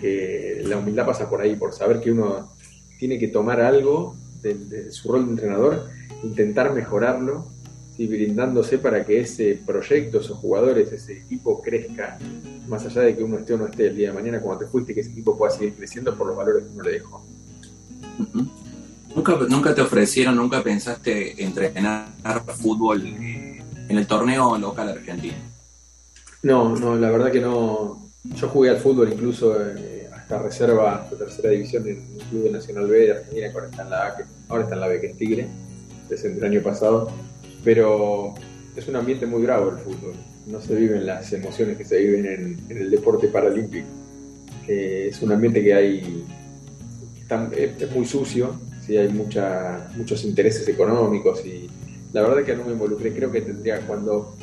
que la humildad pasa por ahí, por saber que uno tiene que tomar algo de, de su rol de entrenador, intentar mejorarlo y brindándose para que ese proyecto, esos jugadores, ese equipo crezca, más allá de que uno esté o no esté el día de mañana cuando te fuiste, que ese equipo pueda seguir creciendo por los valores que uno le dejó. ¿Nunca, ¿Nunca te ofrecieron, nunca pensaste entrenar fútbol en el torneo local argentino? No, no, la verdad que no. Yo jugué al fútbol incluso eh, hasta reserva de tercera división en el Club de Nacional B de Argentina, que ahora está en la A, que, ahora está en la B, que es Tigre, desde el año pasado. Pero es un ambiente muy bravo el fútbol. No se viven las emociones que se viven en, el deporte paralímpico. es un ambiente que hay. es, muy sucio, ¿sí? hay mucha, muchos intereses económicos y la verdad que no me involucré. Creo que tendría cuando.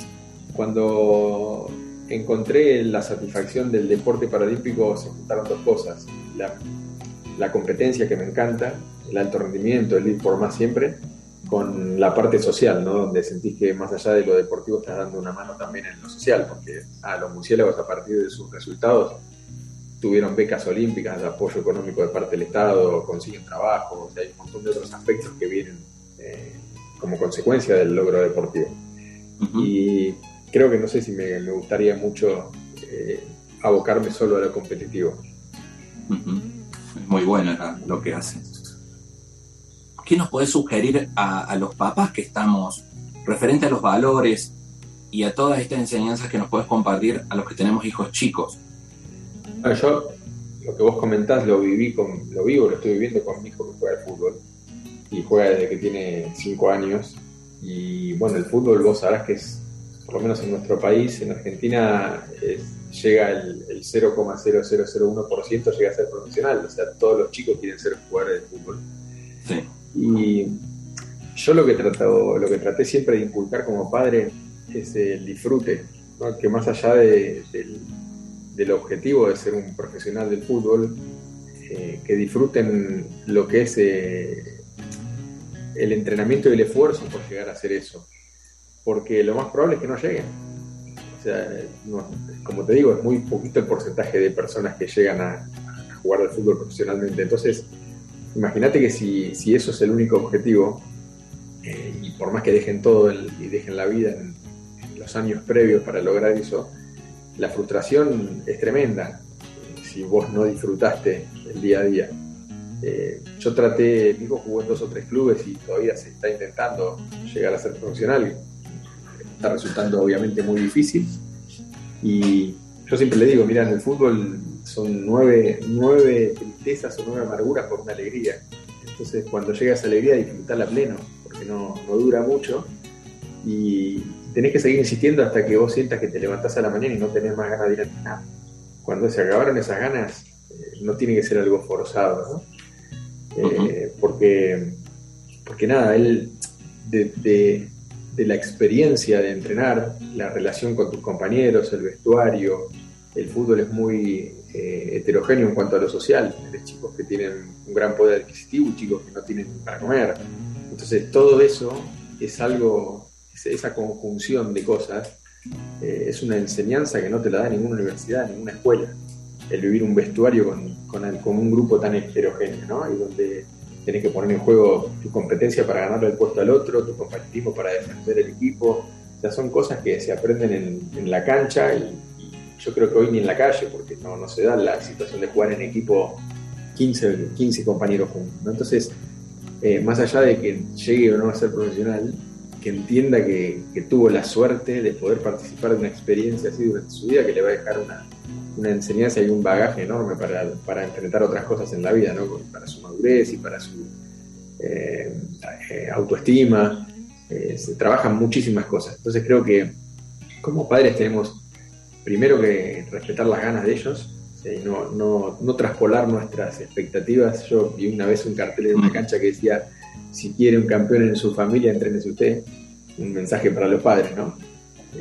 Cuando encontré la satisfacción del deporte paralímpico, se juntaron dos cosas. La, competencia que me encanta, el alto rendimiento, el ir por más siempre, con la parte social, ¿no? donde sentís que más allá de lo deportivo estás dando una mano también en lo social, porque a los murciélagos a partir de sus resultados tuvieron becas olímpicas, apoyo económico de parte del Estado, consiguen trabajo, hay un montón de otros aspectos que vienen eh, como consecuencia del logro deportivo. Y creo que no sé si me, gustaría mucho eh, abocarme solo a lo competitivo. Es muy bueno lo que hace. ¿Qué nos puede sugerir a, los papás que estamos referente a los valores y a todas estas enseñanzas que nos puedes compartir a los que tenemos hijos chicos? Bueno, yo lo que vos comentás lo viví con, lo vivo, lo estoy viviendo con mi hijo que juega al fútbol y juega desde que tiene 5 años y bueno, el fútbol vos sabrás que es por lo menos en nuestro país, en Argentina, llega el, el 0,0001% llega a ser profesional, o sea, todos los chicos quieren ser jugadores de fútbol. Y yo lo que, trato, lo que traté siempre de inculcar como padre es el disfrute, que más allá del, objetivo de ser un profesional del fútbol, eh, que disfruten lo que es eh, el entrenamiento y el esfuerzo por llegar a hacer eso porque lo más probable es que no lleguen. O sea, como te digo, es muy poquito el porcentaje de personas que llegan a, jugar al fútbol profesionalmente. Entonces, imagínate que si, eso es el único objetivo, eh, y por más que dejen todo y dejen la vida en, los años previos para lograr eso, la frustración es tremenda eh, si vos no disfrutaste el día a día. Eh, yo traté, mi hijo jugó en dos o tres clubes y todavía se está intentando llegar a ser profesional está resultando obviamente muy difícil. Y yo siempre le digo, mira, en el fútbol son nueve, nueve tristezas o nueve amarguras por una alegría. Entonces cuando llega esa alegría disfrutarla pleno, porque no, no dura mucho. Y tenés que seguir insistiendo hasta que vos sientas que te levantás a la mañana y no tenés más ganas de ir a entrenar. Cuando se acabaron esas ganas, eh, no tiene que ser algo forzado, eh, porque, porque nada, él de, de la experiencia de entrenar, la relación con tus compañeros, el vestuario. El fútbol es muy eh, heterogéneo en cuanto a lo social. Hay chicos que tienen un gran poder adquisitivo y chicos que no tienen para comer. Entonces todo eso es algo, esa conjunción de cosas eh, es una enseñanza que no te la da ninguna universidad, ninguna escuela. El vivir un vestuario con, un grupo tan heterogéneo, ¿no? Y donde Tienes que poner en juego tu competencia para ganarle el puesto al otro, tu competitivo para defender el equipo. O son cosas que se aprenden en, la cancha y, yo creo que hoy ni en la calle, porque no, no se da la situación de jugar en equipo 15, 15 compañeros juntos. Entonces, eh, más allá de que llegue o no a ser profesional, que entienda que, tuvo la suerte de poder participar de una experiencia así durante su vida que le va a dejar una, una enseñanza y un bagaje enorme para, para, enfrentar otras cosas en la vida, ¿no? para su madurez y para su eh, autoestima. Eh, se trabajan muchísimas cosas. Entonces creo que como padres tenemos primero que respetar las ganas de ellos, no, no, no, traspolar nuestras expectativas. Yo vi una vez un cartel en una cancha que decía, si quiere un campeón en su familia, entrénese usted. Un mensaje para los padres, ¿no?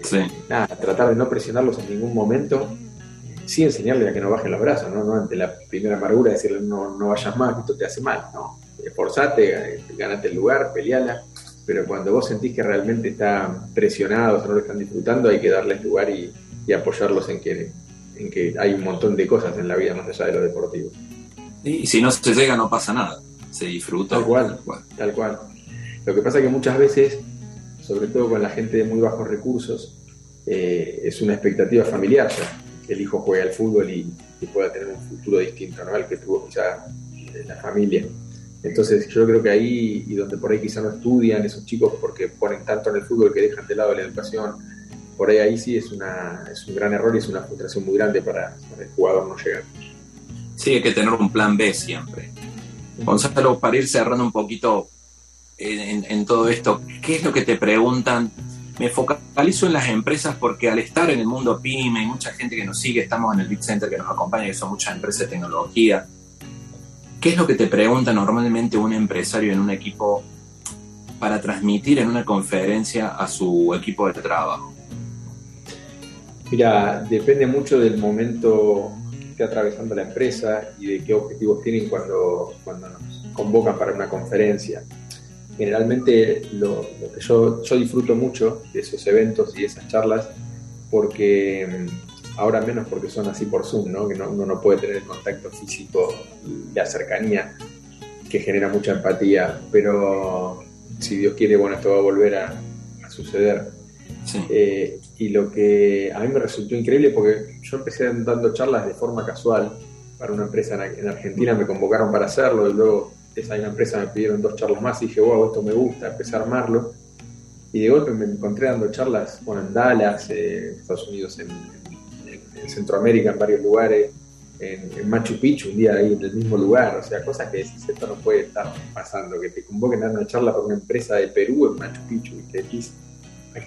Sí. nada, tratar de no presionarlos en ningún momento sí enseñarle a que no bajen los brazos, ¿no? no ante la primera amargura decirle no, no vayas más, esto te hace mal, ¿no? Esforzate, ganate el lugar, peleala, pero cuando vos sentís que realmente están presionados o no lo están disfrutando, hay que darles lugar y, apoyarlos en que, en que hay un montón de cosas en la vida más allá de lo deportivo. Y si no se llega no pasa nada, se disfruta. Tal cual, tal cual. Lo que pasa es que muchas veces, sobre todo con la gente de muy bajos recursos, eh, es una expectativa familiar ya el hijo juegue al fútbol y, pueda tener un futuro distinto ¿no? al que tuvo quizá la familia. Entonces yo creo que ahí, y donde por ahí quizá no estudian esos chicos porque ponen tanto en el fútbol que dejan de lado la educación, por ahí ahí sí es, un gran error y es una frustración muy grande para, el jugador no llegar. Sí, hay que tener un plan B siempre. Gonzalo, para ir cerrando un poquito en, en, todo esto, ¿qué es lo que te preguntan? Me focalizo en las empresas porque al estar en el mundo PYME y mucha gente que nos sigue, estamos en el Big Center que nos acompaña, que son muchas empresas de tecnología. ¿Qué es lo que te pregunta normalmente un empresario en un equipo para transmitir en una conferencia a su equipo de trabajo? Mira, depende mucho del momento que esté atravesando la empresa y de qué objetivos tienen cuando, cuando nos convocan para una conferencia. Generalmente lo, que yo, yo disfruto mucho de esos eventos y de esas charlas porque mm, ahora menos porque son así por Zoom, ¿no? que no, uno no puede tener el contacto físico y la cercanía que genera mucha empatía, pero si Dios quiere, bueno, esto va a volver a, a suceder. Sí. Eh, y lo que a mí me resultó increíble, porque yo empecé dando charlas de forma casual para una empresa en Argentina, me convocaron para hacerlo y luego esa misma empresa me pidieron dos charlas más y dije, wow, esto me gusta, empecé a armarlo. Y de golpe me encontré dando charlas bueno, en Dallas, eh, en Estados Unidos, en, en, en, Centroamérica, en varios lugares, en, Machu Picchu, un día ahí en el mismo lugar. O sea, cosas que decís, esto no puede estar pasando, que te convoquen a dar una charla para una empresa de Perú en Machu Picchu y te decís,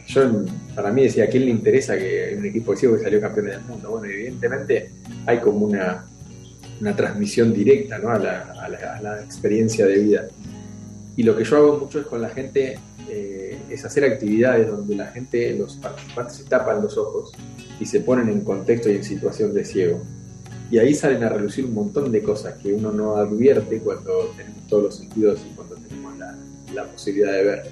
yo para mí decía, ¿a quién le interesa que un equipo de ciego que salió campeón del mundo? Bueno, evidentemente hay como una, una transmisión directa ¿no? a, la, a, la, a, la, experiencia de vida. Y lo que yo hago mucho es con la gente, eh, es hacer actividades donde la gente, los participantes se tapan los ojos y se ponen en contexto y en situación de ciego. Y ahí salen a relucir un montón de cosas que uno no advierte cuando tenemos todos los sentidos y cuando tenemos la, la posibilidad de ver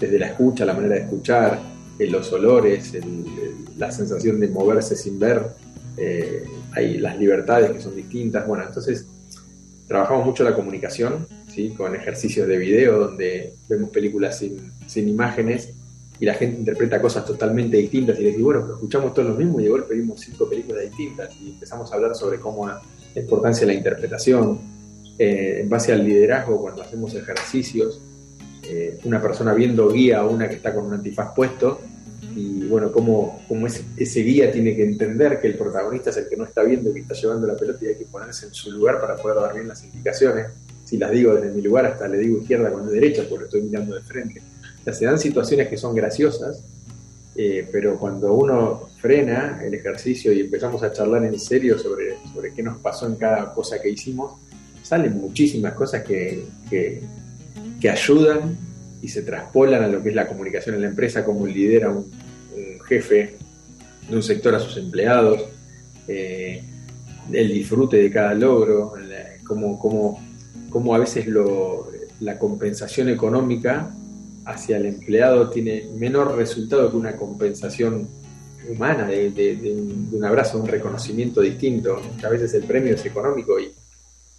desde la escucha, la manera de escuchar, eh, los olores, el, el, la sensación de moverse sin ver, eh, hay las libertades que son distintas. Bueno, entonces trabajamos mucho la comunicación, ¿sí? con ejercicios de video donde vemos películas sin, sin imágenes y la gente interpreta cosas totalmente distintas y decimos, bueno, pero escuchamos todos lo mismo y de golpe vimos cinco películas distintas y empezamos a hablar sobre cómo la importancia de la interpretación, eh, en base al liderazgo, cuando hacemos ejercicios, eh, una persona viendo guía a una que está con un antifaz puesto y bueno, cómo, cómo ese, ese, guía tiene que entender que el protagonista es el que no está viendo que está llevando la pelota y hay que ponerse en su lugar para poder dar bien las indicaciones. Si las digo desde mi lugar, hasta le digo izquierda cuando derecha porque estoy mirando de frente. O sea, se dan situaciones que son graciosas, eh, pero cuando uno frena el ejercicio y empezamos a charlar en serio sobre, sobre qué nos pasó en cada cosa que hicimos, salen muchísimas cosas que, que que ayudan y se traspolan a lo que es la comunicación en la empresa, cómo lidera un, un jefe de un sector a sus empleados, eh, el disfrute de cada logro, cómo, cómo, cómo a veces lo, la compensación económica hacia el empleado tiene menor resultado que una compensación humana, de, de, de, un, de un, abrazo, un reconocimiento distinto. A veces el premio es económico y,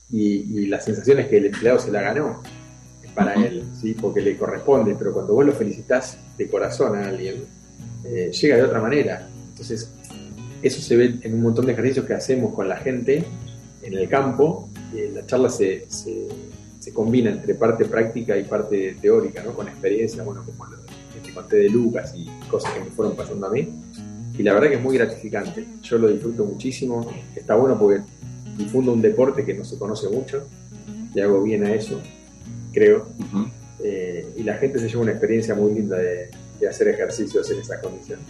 y, y la sensación es que el empleado se la ganó para él, ¿sí? porque le corresponde, pero cuando vos lo felicitas de corazón a alguien, eh, llega de otra manera. Entonces, eso se ve en un montón de ejercicios que hacemos con la gente en el campo. La charla se, se, se, combina entre parte práctica y parte teórica, ¿no? con experiencia, bueno, como lo que te conté de Lucas y cosas que me fueron pasando a mí. Y la verdad que es muy gratificante. Yo lo disfruto muchísimo. Está bueno porque difundo un deporte que no se conoce mucho. Le hago bien a eso creo. Uh -huh. eh, y la gente se lleva una experiencia muy linda de, de hacer ejercicios en esas condiciones.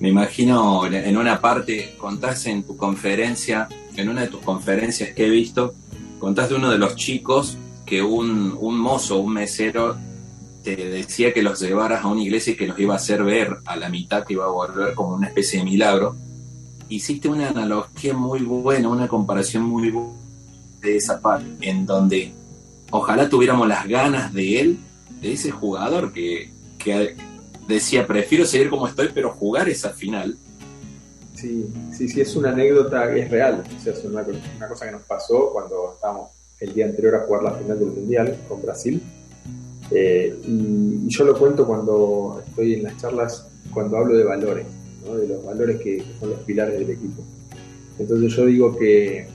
Me imagino en una parte, contás en tu conferencia, en una de tus conferencias que he visto, contás de uno de los chicos que un, un mozo, un mesero, te decía que los llevaras a una iglesia y que los iba a hacer ver a la mitad, que iba a volver como una especie de milagro. Hiciste una analogía muy buena, una comparación muy buena de esa parte, en donde ojalá tuviéramos las ganas de él, de ese jugador que, que decía, prefiero seguir como estoy, pero jugar esa final. Sí, sí, sí, es una anécdota es real. O sea, es una, cosa que nos pasó cuando estábamos el día anterior a jugar la final del Mundial con Brasil. Eh, y, yo lo cuento cuando estoy en las charlas, cuando hablo de valores, de los valores que son los pilares del equipo. Entonces yo digo que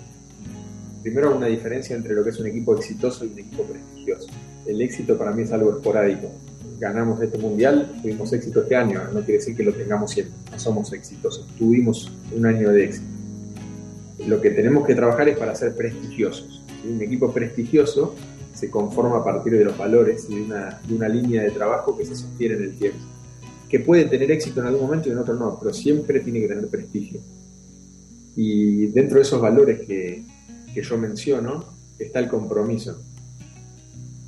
primero una diferencia entre lo que es un equipo exitoso y un equipo prestigioso. El éxito para mí es algo esporádico. Ganamos este mundial, tuvimos éxito este año, no quiere decir que lo tengamos siempre, no somos exitosos, tuvimos un año de éxito. Lo que tenemos que trabajar es para ser prestigiosos. Un equipo prestigioso se conforma a partir de los valores y de una, de una línea de trabajo que se sostiene en el tiempo. Que puede tener éxito en algún momento y en otro no, pero siempre tiene que tener prestigio. Y dentro de esos valores que, que yo menciono está el compromiso.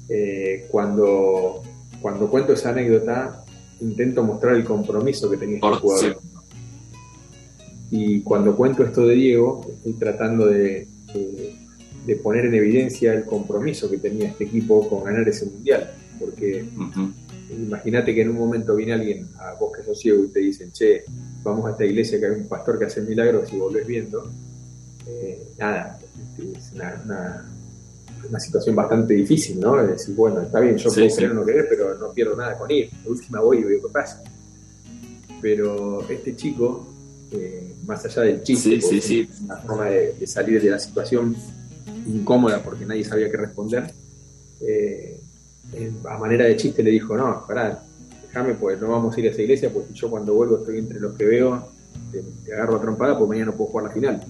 Eh, cuando, cuando cuento esa anécdota, intento mostrar el compromiso que tenía este jugador. Y cuando cuento esto de Diego, estoy tratando de, de, poner en evidencia el compromiso que tenía este equipo con ganar ese mundial. Porque imagínate que en un momento viene alguien a vos que sos ciego y te dicen, che, vamos a esta iglesia que hay un pastor que hace milagros y volvés viendo. Eh, nada, es una, una, situación bastante difícil, ¿no? Es decir, bueno, está bien, yo puedo sí. creer o no querer, pero no pierdo nada con ir. La última voy y veo qué pasa. Pero este chico, eh, más allá del chiste, sí, una forma de, salir de la situación incómoda porque nadie sabía qué responder, eh, a manera de chiste le dijo, no, pará, déjame, pues no vamos a ir a esa iglesia, porque yo cuando vuelvo estoy entre los que veo, te, te agarro a trompada, porque mañana no puedo jugar la final.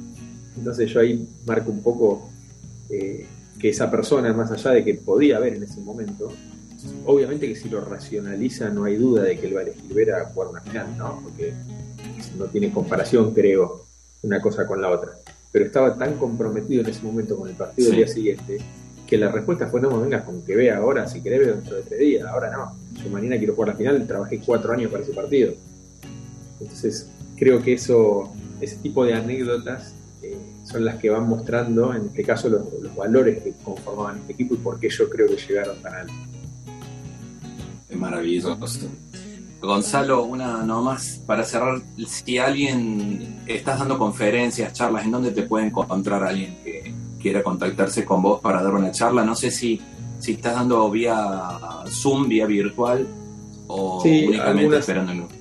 Entonces yo ahí marco un poco eh, que esa persona, más allá de que podía haber en ese momento, obviamente que si lo racionaliza no hay duda de que él va a elegir ver a jugar una final, ¿no? Porque no tiene comparación, creo, una cosa con la otra. Pero estaba tan comprometido en ese momento con el partido del día siguiente que la respuesta fue: no me vengas con que vea ahora, si querés, veo dentro de tres días. Ahora no. Yo mañana quiero jugar la final, trabajé cuatro años para ese partido. Entonces, creo que eso, ese tipo de anécdotas son las que van mostrando, en este caso, los, valores que conformaban este equipo y por qué yo creo que llegaron tan alto. Es maravilloso. Gonzalo, una nomás para cerrar, si alguien estás dando conferencias, charlas, ¿en dónde te puede encontrar alguien que quiera contactarse con vos para dar una charla? No sé si, si estás dando vía Zoom, vía virtual o únicamente esperándolo.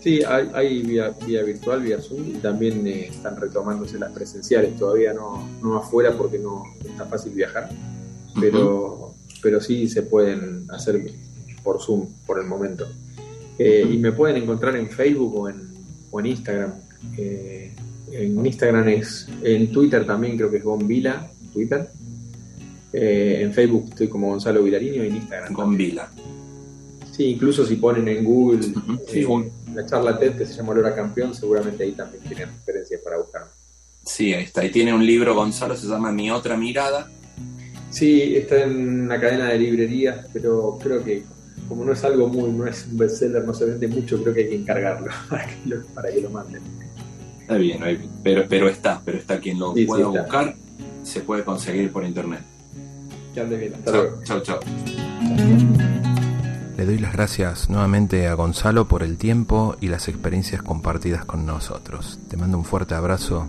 Sí, hay, vía, virtual, vía Zoom, y también eh, están retomándose las presenciales, todavía no, no afuera porque no está fácil viajar, pero, pero sí se pueden hacer por Zoom por el momento. Eh, y me pueden encontrar en Facebook o en, o en Instagram. Eh, en Instagram es, en Twitter también creo que es Gonvila, Twitter. en Facebook estoy como Gonzalo Vilariño y en Instagram. Gonvila. Sí, incluso si ponen en Google la charla TED que se llama Olor Campeón, seguramente ahí también tienen referencias para buscar. Sí, ahí está. Ahí tiene un libro, Gonzalo, se llama Mi Otra Mirada. Sí, está en una cadena de librerías, pero creo que como no es algo muy, no es un bestseller, no se vende mucho, creo que hay que encargarlo para que lo, para que lo manden. Está bien, pero, pero está, pero está quien lo pueda buscar, se puede conseguir por internet. Que ande bien, hasta chau, luego. Chao, chao. Le doy las gracias nuevamente a Gonzalo por el tiempo y las experiencias compartidas con nosotros. Te mando un fuerte abrazo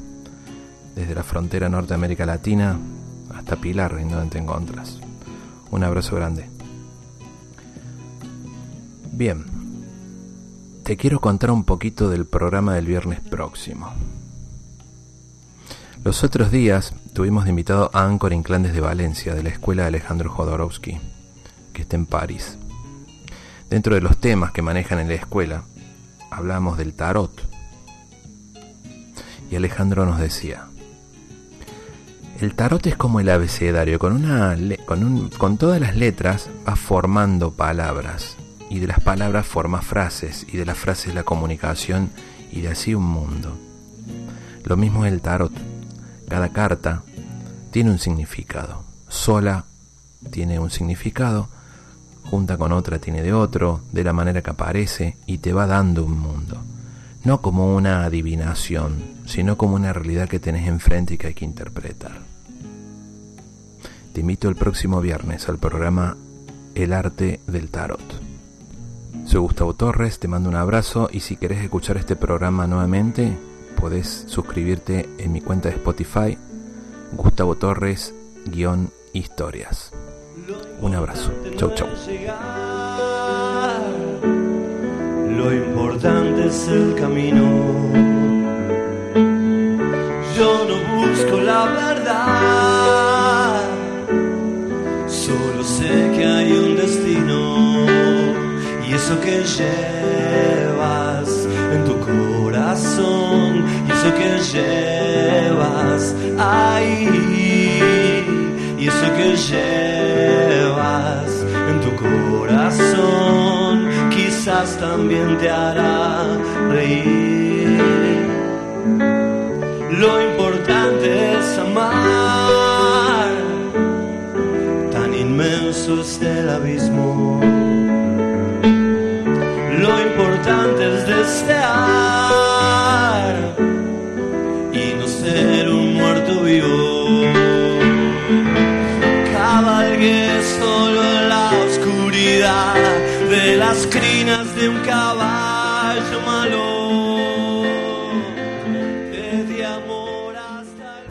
desde la frontera norte Latina hasta Pilar, en donde te encuentras. Un abrazo grande. Bien, te quiero contar un poquito del programa del viernes próximo. Los otros días tuvimos de invitado a Anchor Inclán de Valencia, de la escuela de Alejandro Jodorowsky, que está en París. Dentro de los temas que manejan en la escuela, hablamos del tarot. Y Alejandro nos decía, el tarot es como el abecedario, con, una, con, con todas las letras va formando palabras, y de las palabras forma frases, y de las frases la comunicación, y de así un mundo. Lo mismo es el tarot. Cada carta tiene un significado. Sola tiene un significado, junta con otra tiene de otro, de la manera que aparece, y te va dando un mundo. No como una adivinación, sino como una realidad que tenés enfrente y que hay que interpretar. Te invito el próximo viernes al programa El arte del tarot. Soy Gustavo Torres, te mando un abrazo y si querés escuchar este programa nuevamente, podés suscribirte en mi cuenta de Spotify, Gustavo Torres, guion historias. Un abrazo. Chau, chau. Lo importante es el camino. Yo no busco la verdad. Solo sé que hay un destino. Y eso que llevas en tu corazón. Y eso que llevas ahí y eso que llevas en tu corazón quizás también te hará reír. Lo importante es amar, tan inmenso es el abismo. Lo importante es desear y no ser un muerto vivo. Crinas de un caballo malo. Di amor hasta el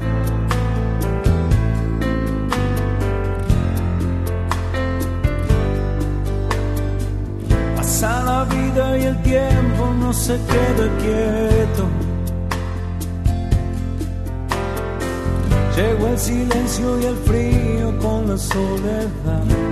Pasa la vida y el tiempo no se queda quieto. Llegó el silencio y el frío con la soledad.